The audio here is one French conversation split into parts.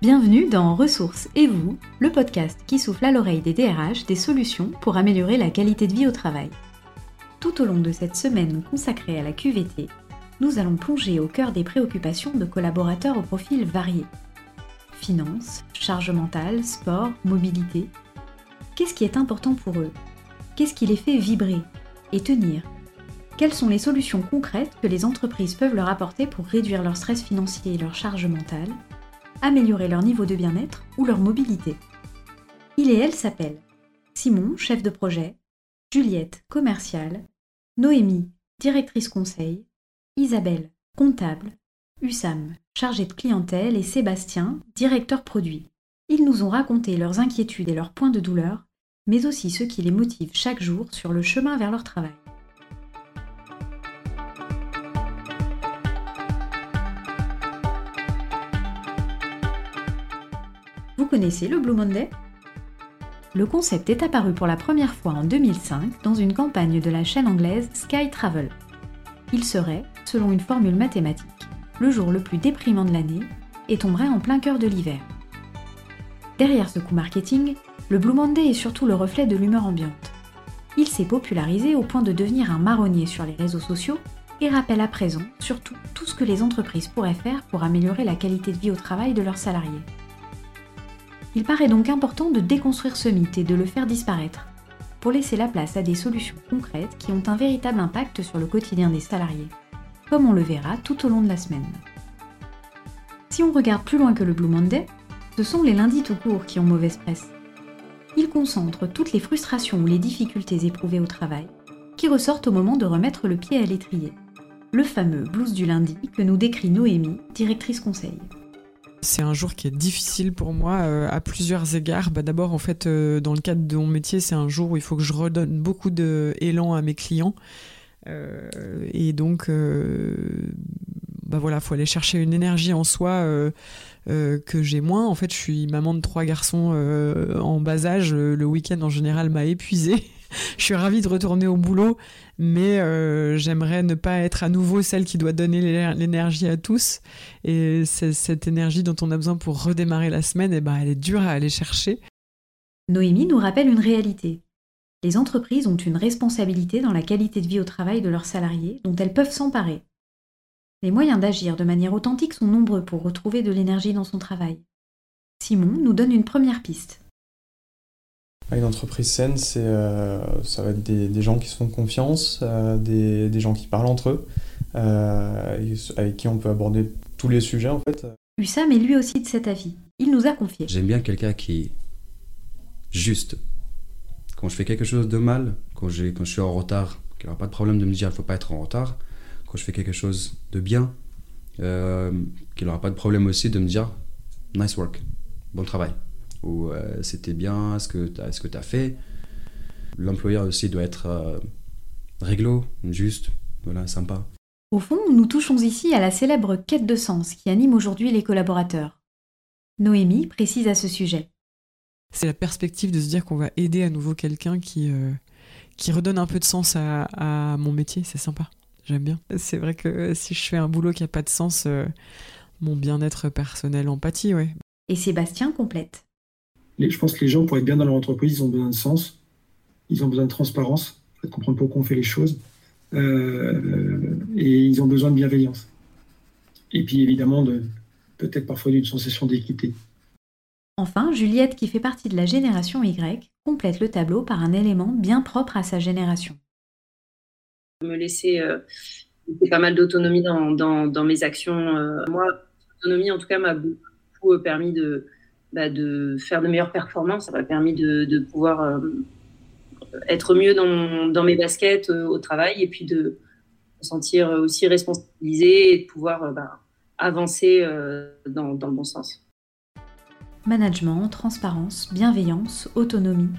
Bienvenue dans Ressources et vous, le podcast qui souffle à l'oreille des DRH des solutions pour améliorer la qualité de vie au travail. Tout au long de cette semaine consacrée à la QVT, nous allons plonger au cœur des préoccupations de collaborateurs au profil variés. Finances, charge mentale, sport, mobilité. Qu'est-ce qui est important pour eux? Qu'est-ce qui les fait vibrer et tenir? Quelles sont les solutions concrètes que les entreprises peuvent leur apporter pour réduire leur stress financier et leur charge mentale, améliorer leur niveau de bien-être ou leur mobilité Il et elle s'appellent Simon, chef de projet, Juliette, commerciale, Noémie, directrice conseil, Isabelle, comptable, Hussam, chargé de clientèle et Sébastien, directeur produit. Ils nous ont raconté leurs inquiétudes et leurs points de douleur, mais aussi ce qui les motive chaque jour sur le chemin vers leur travail. Vous connaissez le Blue Monday? Le concept est apparu pour la première fois en 2005 dans une campagne de la chaîne anglaise Sky Travel. Il serait, selon une formule mathématique, le jour le plus déprimant de l'année et tomberait en plein cœur de l'hiver. Derrière ce coup marketing, le Blue Monday est surtout le reflet de l'humeur ambiante. Il s'est popularisé au point de devenir un marronnier sur les réseaux sociaux et rappelle à présent surtout tout ce que les entreprises pourraient faire pour améliorer la qualité de vie au travail de leurs salariés. Il paraît donc important de déconstruire ce mythe et de le faire disparaître, pour laisser la place à des solutions concrètes qui ont un véritable impact sur le quotidien des salariés, comme on le verra tout au long de la semaine. Si on regarde plus loin que le Blue Monday, ce sont les lundis tout court qui ont mauvaise presse. Ils concentrent toutes les frustrations ou les difficultés éprouvées au travail, qui ressortent au moment de remettre le pied à l'étrier. Le fameux blues du lundi que nous décrit Noémie, directrice conseil. C'est un jour qui est difficile pour moi euh, à plusieurs égards. Bah, D'abord, en fait, euh, dans le cadre de mon métier, c'est un jour où il faut que je redonne beaucoup d'élan à mes clients. Euh, et donc, bah voilà, faut aller chercher une énergie en soi que j'ai moins. En fait, je suis maman de trois garçons en bas âge. Le week-end, en général, m'a épuisée je suis ravie de retourner au boulot, mais euh, j'aimerais ne pas être à nouveau celle qui doit donner l'énergie à tous. Et cette énergie dont on a besoin pour redémarrer la semaine, eh ben, elle est dure à aller chercher. Noémie nous rappelle une réalité. Les entreprises ont une responsabilité dans la qualité de vie au travail de leurs salariés dont elles peuvent s'emparer. Les moyens d'agir de manière authentique sont nombreux pour retrouver de l'énergie dans son travail. Simon nous donne une première piste. Une entreprise saine, c'est, euh, ça va être des, gens qui se font confiance, euh, des, des, gens qui parlent entre eux, euh, avec qui on peut aborder tous les sujets en fait. Hussam est lui aussi de cet avis. Il nous a confié. J'aime bien quelqu'un qui est juste. Quand je fais quelque chose de mal, quand, j'ai, quand je suis en retard, qu'il n'aura pas de problème de me dire il ne faut pas être en retard. Quand je fais quelque chose de bien, qu'il n'aura pas de problème aussi de me dire nice work, bon travail ou euh, c'était bien ce que tu as, ce que as fait. L'employeur aussi doit être euh, réglo, juste, voilà, sympa. Au fond, nous touchons ici à la célèbre quête de sens qui anime aujourd'hui les collaborateurs. Noémie précise à ce sujet. C'est la perspective de se dire qu'on va aider à nouveau quelqu'un qui, euh, qui redonne un peu de sens à, à mon métier, c'est sympa, j'aime bien. C'est vrai que si je fais un boulot qui n'a pas de sens, mon bien-être personnel empathie, ouais. Et Sébastien complète je pense que les gens, pour être bien dans leur entreprise, ils ont besoin de sens, ils ont besoin de transparence, de comprendre pourquoi on fait les choses, euh, et ils ont besoin de bienveillance. Et puis évidemment, de, peut-être parfois d'une sensation d'équité. Enfin, Juliette, qui fait partie de la génération Y, complète le tableau par un élément bien propre à sa génération. Me laisser euh, pas mal d'autonomie dans, dans, mes actions. Euh, moi, l'autonomie, en tout cas, m'a beaucoup permis de, bah, de faire de meilleures performances. Ça m'a permis de, pouvoir euh, être mieux dans, mes baskets euh, au travail et puis de me sentir aussi responsabilisé et de pouvoir euh, bah, avancer dans le bon sens. Management, transparence, bienveillance, autonomie.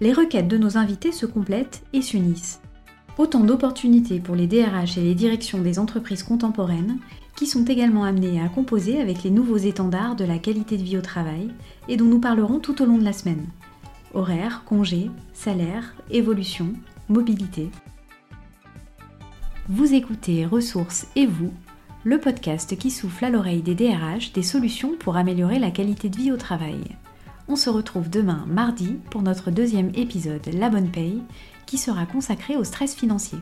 Les requêtes de nos invités se complètent et s'unissent. Autant d'opportunités pour les DRH et les directions des entreprises contemporaines qui sont également amenés à composer avec les nouveaux étendards de la qualité de vie au travail et dont nous parlerons tout au long de la semaine. Horaires, congés, salaire, évolution, mobilité. Vous écoutez Ressources et vous, le podcast qui souffle à l'oreille des DRH des solutions pour améliorer la qualité de vie au travail. On se retrouve demain, mardi, pour notre deuxième épisode La Bonne Paye, qui sera consacré au stress financier.